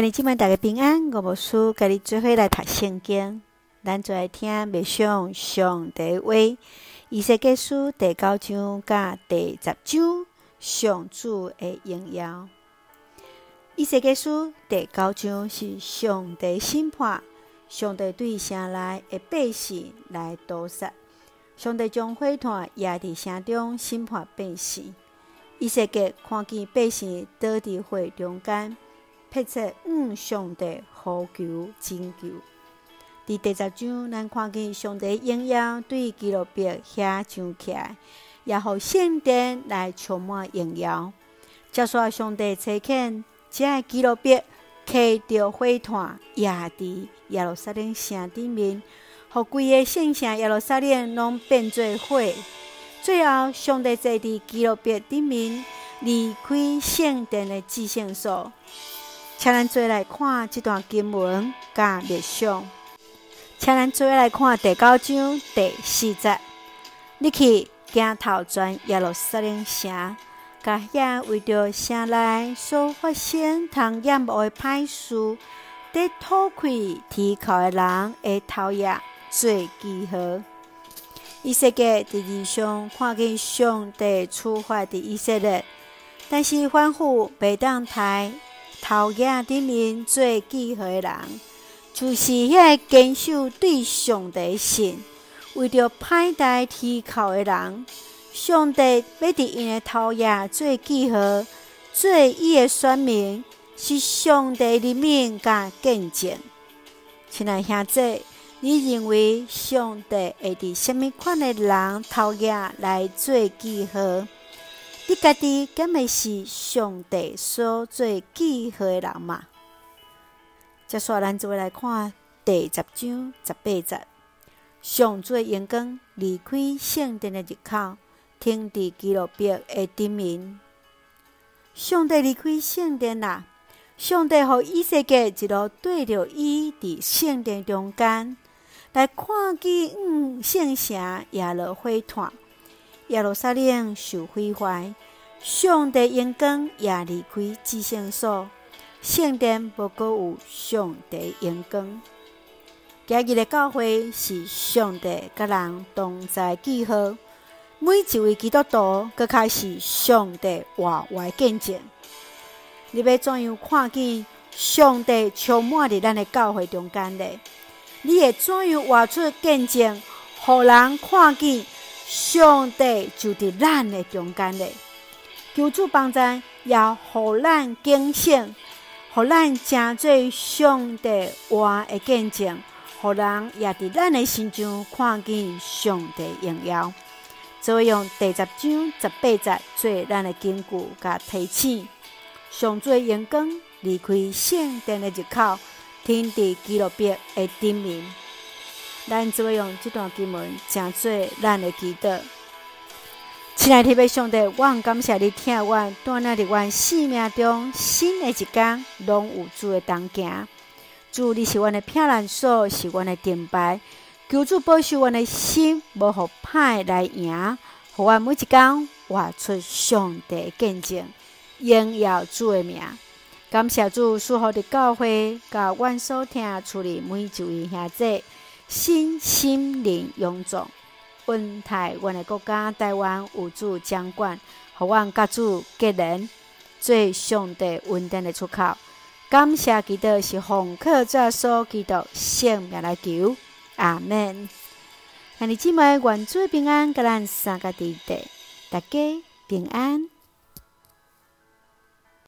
今日今晚大家平安，我无输，甲你做伙来读圣经。咱就来听默想上帝话，以西结书第九章甲第十章上主的荣耀。以西结书第九章是上帝审判，上帝对城内的百姓来屠杀，上帝将火炭压伫城中审判百姓。以西结看见百姓倒伫火中间。迫切向上帝呼求拯救。伫第十章，咱看见上帝荣耀对基路伯遐上起来，也互圣殿来充满荣耀。接续上帝差遣这基路伯骑着火炭，压伫耶路撒冷城顶面，互规个圣城耶路撒冷拢变做火。最后，上帝坐伫基路伯顶面，离开圣殿的至圣所。请咱做来看这段经文，甲默想。请咱做来看第九章第四节。你去镜头转耶路撒冷城，甲遐为着城内所发生通厌恶的歹事，得偷窥天口的人的头额做记号。以西结伫异象看见上帝处罚伫以色列，但是反复袂当台。头额顶面做记号的人，就是遐坚守对上帝信，为着歹待天口的人。上帝要伫因的头额做记号，做伊的选民，是上帝的名甲见证。亲爱兄弟，你认为上帝会伫什么款的人头额来做记号？你家己敢会是上帝所做记号的人吗？接下来，咱就来看第十章十八节。上主的荣光离开圣殿的入口，停伫基路伯的顶面。上帝离开圣殿啦！上帝予以西结一路对着伊伫圣殿中间来看见，嗯，圣城也落火炭。耶路撒冷受毁坏，上帝荣光也离开至圣所，圣殿无阁有上帝荣光。今日的教会是上帝甲人同在记号，每一位基督徒阁开始上帝活活见证。你要怎样看见上帝充满伫咱的教会中间呢？你会怎样活出见证，互人看见？上帝就伫咱的中间嘞，求主帮助，也互咱警醒，互咱诚做上帝话的见证，互人也伫咱的心中看见上帝荣耀。所以用第十章十八节做咱的根据甲提醒，上主的荣光离开圣殿的入口，停伫基路伯的顶面。咱只要用这段经文，诚做咱的祈祷。亲爱的天父上帝，我很感谢你听我，带领伫我生命中新的一天，拢有主的同行。主，你是我的避难所，是我的盾牌。求主保守我的心，无互歹来赢。互我每一天活出上帝见证，荣耀主的名。感谢主，赐福的教会，甲阮所听处理每一位兄弟。新心灵勇壮，稳台湾的国家，台湾有主掌管，互阮各主结连，做上帝稳定的出口。感谢基督是奉靠主所基督圣名来求，阿门。兄弟姊妹，愿主平安，甲咱三个弟弟，大家平安。